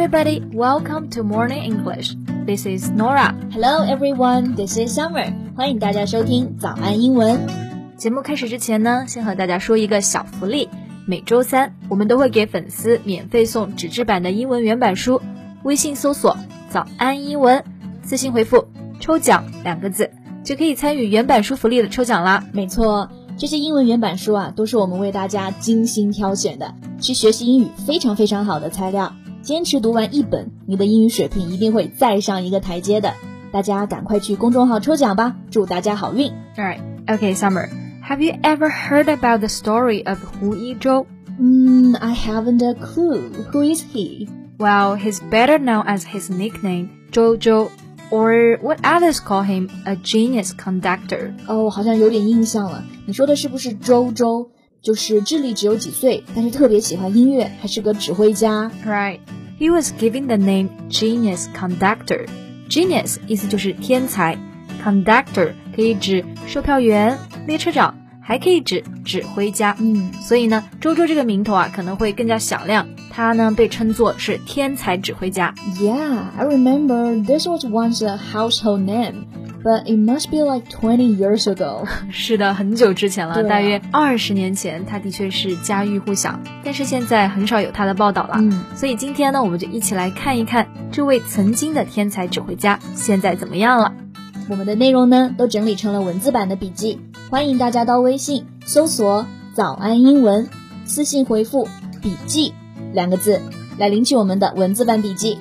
everybody, welcome to Morning English. This is Nora. Hello everyone, this is Summer. 欢迎大家收听早安英文。节目开始之前呢，先和大家说一个小福利。每周三我们都会给粉丝免费送纸质版的英文原版书。微信搜索“早安英文”，私信回复“抽奖”两个字，就可以参与原版书福利的抽奖啦。没错，这些英文原版书啊，都是我们为大家精心挑选的，是学习英语非常非常好的材料。坚持读完一本，你的英语水平一定会再上一个台阶的。大家赶快去公众号抽奖吧，祝大家好运。Alright, okay, Summer. Have you ever heard about the story of Hu Yizhou? Mm, I haven't a clue. Who is he? Well, he's better known as his nickname Zhou Zhou, or what others call him, a genius conductor. 哦，好像有点印象了。你说的是不是周周？ 就是智力只有几岁，但是特别喜欢音乐，还是个指挥家。Right. He was given the name genius conductor. Genius 意思就是天才，conductor 可以指售票员、列车长，还可以指指挥家。嗯，所以呢，周周这个名头啊可能会更加响亮。他呢被称作是天才指挥家。Yeah, I remember this was once a household name. But it must be like twenty years ago. 是的，很久之前了，啊大约二十年前，他的确是家喻户晓。但是现在很少有他的报道了。嗯所以今天呢，我们就一起来看一看这位曾经的天才指挥家现在怎么样了。我们的内容呢都整理成了文字版的笔记，欢迎大家到微信搜索“早安英文”，私信回复“笔记”两个字来领取我们的文字版笔记。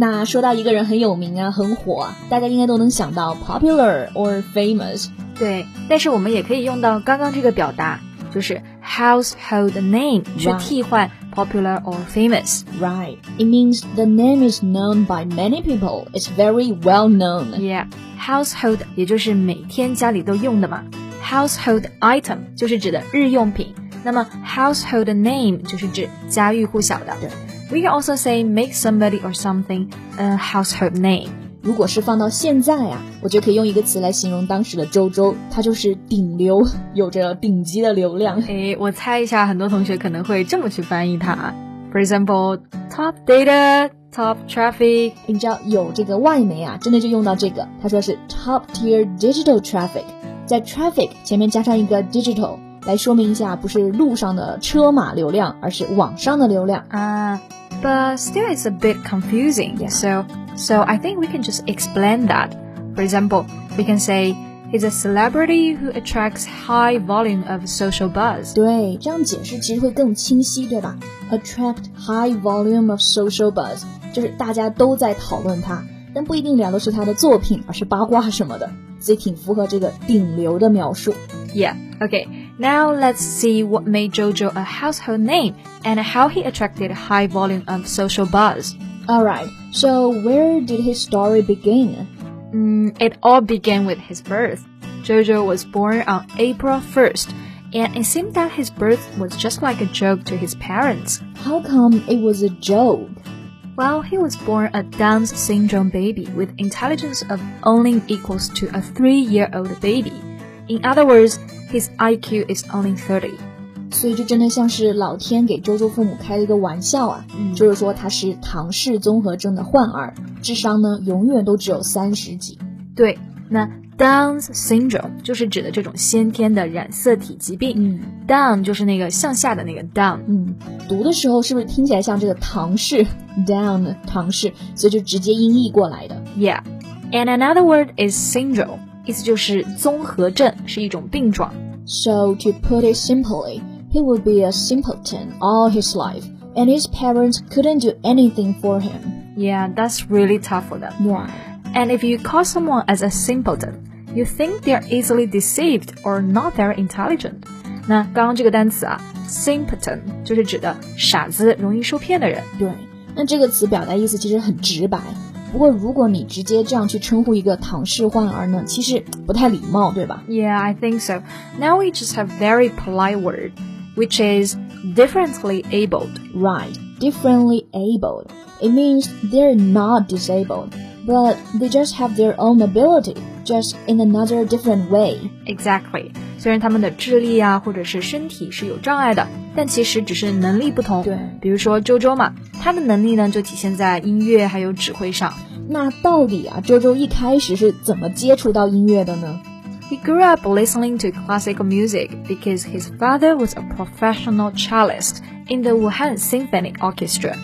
那说到一个人很有名啊，很火啊，大家应该都能想到 popular or famous。对，但是我们也可以用到刚刚这个表达，就是 household name 去替换 popular or famous。Right. It means the name is known by many people. It's very well known. Yeah，household 也就是每天家里都用的嘛。household item 就是指的日用品，那么 household name 就是指家喻户晓的。对 We can also say make somebody or something a household name. 如果是放到现在啊，我就可以用一个词来形容当时的周周，他就是顶流，有着顶级的流量。诶，我猜一下，很多同学可能会这么去翻译它。For example, top data, top traffic. 你知道有这个外媒啊，真的就用到这个，他说是 top tier digital traffic，在 traffic 前面加上一个 digital， 来说明一下不是路上的车马流量，而是网上的流量。 Uh, but still it's a bit confusing. Yeah. So, so I think we can just explain that. For example, we can say he's a celebrity who attracts high volume of social buzz. 对，这样解释其实会更清晰，对吧？Attract high volume of social buzz，就是大家都在讨论他，但不一定聊的是他的作品，而是八卦什么的，所以挺符合这个顶流的描述。 Yeah. Okay. Now let's see what made JoJo a household name and how he attracted a high volume of social buzz. Alright, so where did his story begin? Mm, it all began with his birth. Jojo was born on April 1st, and it seemed that his birth was just like a joke to his parents. How come it was a joke? Well, he was born a Down syndrome baby with intelligence of only equals to a three-year-old baby. In other words, his IQ is only thirty 所以这真的像是老天给周周父母开了一个玩笑啊，嗯就是说他是唐氏综合症的患儿，智商呢永远都只有三十几。对，那 Down syndrome 就是指的这种先天的染色体疾病。嗯 Down 就是那个向下的那个 down。嗯，读的时候是不是听起来像这个唐氏 down 唐氏，所以就直接音译过来的。Yeah, and another word is syndrome，意思就是综合症，是一种病状。 So to put it simply, he would be a simpleton all his life, and his parents couldn't do anything for him. Yeah, that's really tough for them. Right. And if you call someone as a simpleton, you think they're easily deceived or not very intelligent. 那刚刚这个单词啊，simpleton 就是指的傻子、容易受骗的人。对，那这个词表达意思其实很直白。 不过如果你直接这样去称呼一个唐氏患儿呢，其实不太礼貌，对吧 Yeah, I think so. Now we just have very polite word, which is differently abled. Right, differently abled. It means they're not disabled, but they just have their own ability, just in another different way. Exactly. 虽然他们的智力啊，或者是身体是有障碍的， 但其实只是能力不同。对，比如说周周嘛，他的能力呢就体现在音乐还有指挥上。那到底啊，周周一开始是怎么接触到音乐的呢？He grew up listening to classical music because his father was a professional cellist in the Wuhan Symphony Orchestra.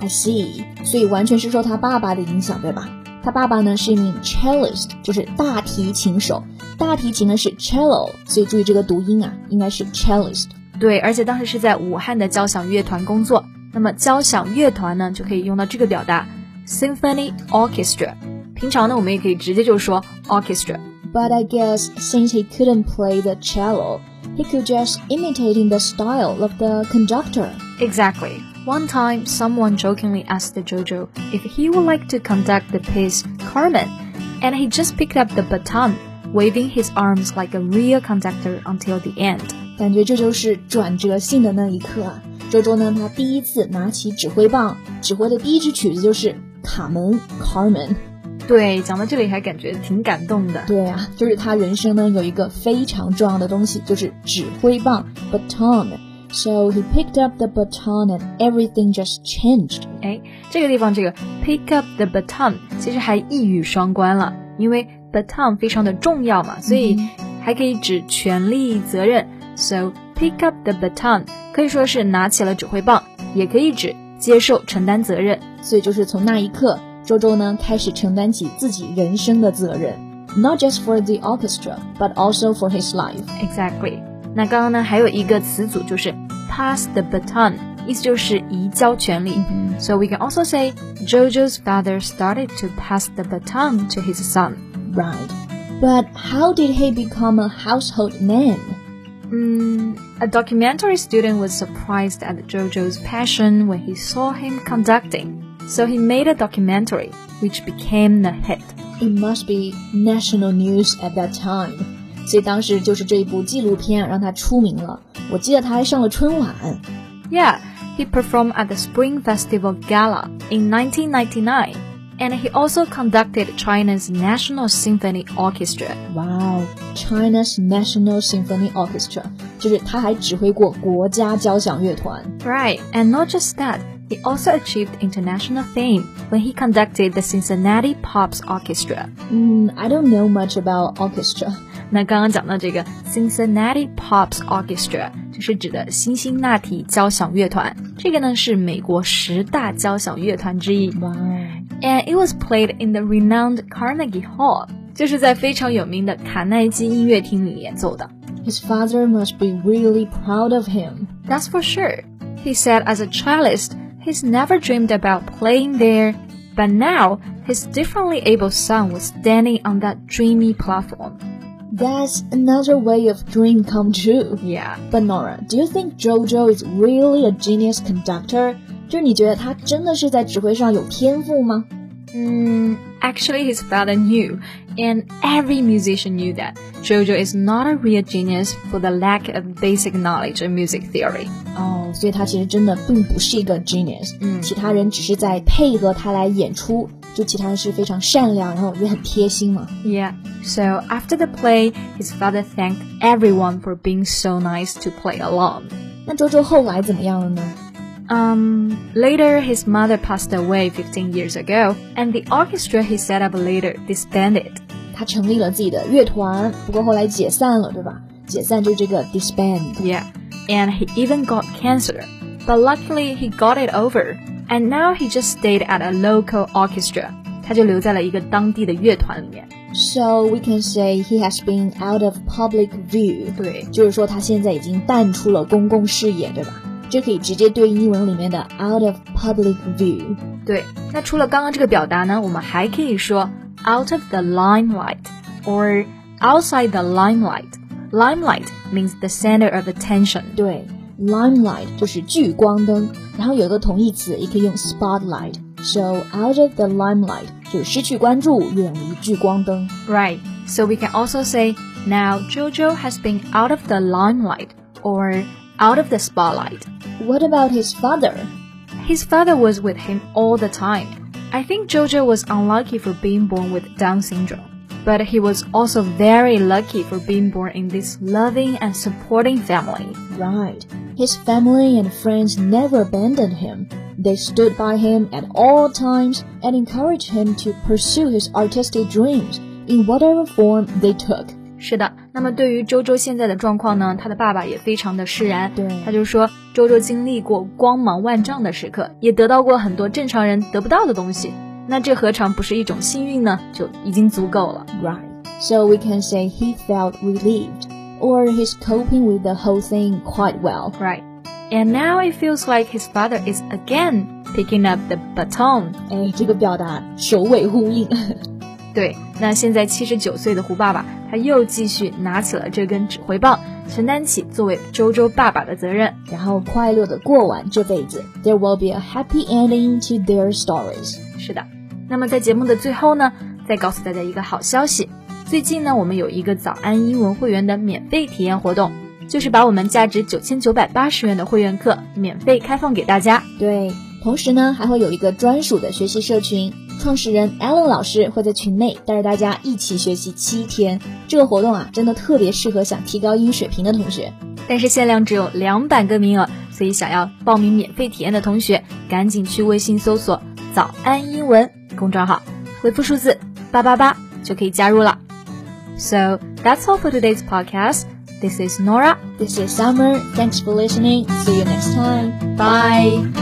I see，所以完全是受他爸爸的影响，对吧？他爸爸呢是一名 cellist，就是大提琴手。大提琴呢是 cello，所以注意这个读音啊，应该是 cellist。对，而且当时是在武汉的交响乐团工作。那么交响乐团呢，就可以用到这个表达 symphony orchestra。平常呢，我们也可以直接就说 orchestra。But I guess since he couldn't play the cello, he could just imitating the style of the conductor. Exactly. One time, someone jokingly asked the Jojo if he would like to conduct the piece Carmen, and he just picked up the baton, waving his arms like a real conductor until the end. 感觉这就是转折性的那一刻啊！周周呢，他第一次拿起指挥棒，指挥的第一支曲子就是《卡门》（Carmen）。对，讲到这里还感觉挺感动的。对啊，就是他人生呢有一个非常重要的东西，就是指挥棒 （baton）。So he picked up the baton and everything just changed。哎，这个地方这个 pick up the baton 其实还一语双关了，因为 baton 非常的重要嘛，所以还可以指权力、责任。So pick up the baton 可以说是拿起了指挥棒，也可以指接受、承担责任。所以就是从那一刻。周周呢开始承担起自己人生的责任，not just for the orchestra, but also for his life. Exactly. 那刚刚呢还有一个词组就是 pass the baton，意思就是移交权利。Mm -hmm. So we can also say Jojo's father started to pass the baton to his son. Right. But how did he become a household name? Mm, a documentary student was surprised at Jojo's passion when he saw him conducting. So he made a documentary, which became a hit. It must be national news at that time. 所以当时就是这一部纪录片让他出名了。我记得他还上了春晚。Yeah, he performed at the Spring Festival Gala in 1999. And he also conducted China's National Symphony Orchestra. Wow, China's National Symphony Orchestra，就是他还指挥过国家交响乐团。Right, and not just that. He also achieved international fame when he conducted the Cincinnati Pops Orchestra. Mm, I don't know much about orchestra. 那刚刚讲到这个 Cincinnati Pops Orchestra，就是指的辛辛那提交响乐团。这个呢是美国十大交响乐团之一。Wow. And it was played in the renowned Carnegie Hall，就是在非常有名的卡耐基音乐厅里演奏的。His father must be really proud of him. That's for sure. He said as a cellist, He's never dreamed about playing there, but now his differently able son was standing on that dreamy platform. That's another way of dream come true. Yeah. But Nora, do you think Jojo is really a genius conductor? 就是你觉得他真的是在指挥上有天赋吗？Mm, actually, his father knew, and every musician knew that Jojo is not a real genius for the lack of basic knowledge of music theory. 哦，所以他其实真的并不是一个 genius，嗯，其他人只是在配合他来演出。就其他人是非常善良，然后也很贴心嘛。Yeah. So after the play, his father thanked everyone for being so nice to play along. 那周周后来怎么样了呢 ？um, later, his mother passed away 15 years ago, and the orchestra he set up later disbanded. 他成立了自己的乐团，不过后来解散了，对吧？解散就是这个 disband. Yeah, and he even got cancer, but luckily he got it over, and now he just stayed at a local orchestra. 他就留在了一个当地的乐团里面。So we can say he has been out of public view. 对，就是说他现在已经淡出了公共视野，对吧？ 这可以直接对应英文里面的 out of public view。对，那除了刚刚这个表达呢，我们还可以说 out of the limelight or outside the limelight. Limelight means the center of attention. 对，limelight 就是聚光灯，然后有一个同义词也可以用 spotlight。So out of the limelight 就是失去关注，远离聚光灯。Right. So we can also say now Jojo has been out of the limelight or out of the spotlight. What about his father? His father was with him all the time. I think Jojo was unlucky for being born with Down syndrome. but he was also very lucky for being born in this loving and supporting family. Right. His family and friends never abandoned him. They stood by him at all times and encouraged him to pursue his artistic dreams in whatever form they took. 是的，那么对于周周现在的状况呢，他的爸爸也非常的释然。对他就说，周周经历过光芒万丈的时刻，也得到过很多正常人得不到的东西。那这何尝不是一种幸运呢？就已经足够了。 Right. So we can say he felt relieved, or he's coping with the whole thing quite well. Right. And now it feels like his father is again picking up the baton. 哎，这个表达首尾呼应。 对，那现在七十九岁的胡爸爸，他又继续拿起了这根指挥棒，承担起作为周周爸爸的责任。然后快乐的过完这辈子。There will be a happy ending to their stories. 是的，那么在节目的最后呢，再告诉大家一个好消息。最近呢，我们有一个早安英文会员的免费体验活动，就是把我们价值九千九百八十元的会员课免费开放给大家。对，同时呢，还会有一个专属的学习社群，创始人 Alan 老师会在群内带着大家一起学习七天。这个活动啊，真的特别适合想提高英语水平的同学。但是限量只有两百个名额，所以想要报名免费体验的同学，赶紧去微信搜索“早安英文”公众号，回复数字八八八就可以加入了。So that's all for today's podcast. This is Nora. This is Summer. Thanks for listening. See you next time. Bye.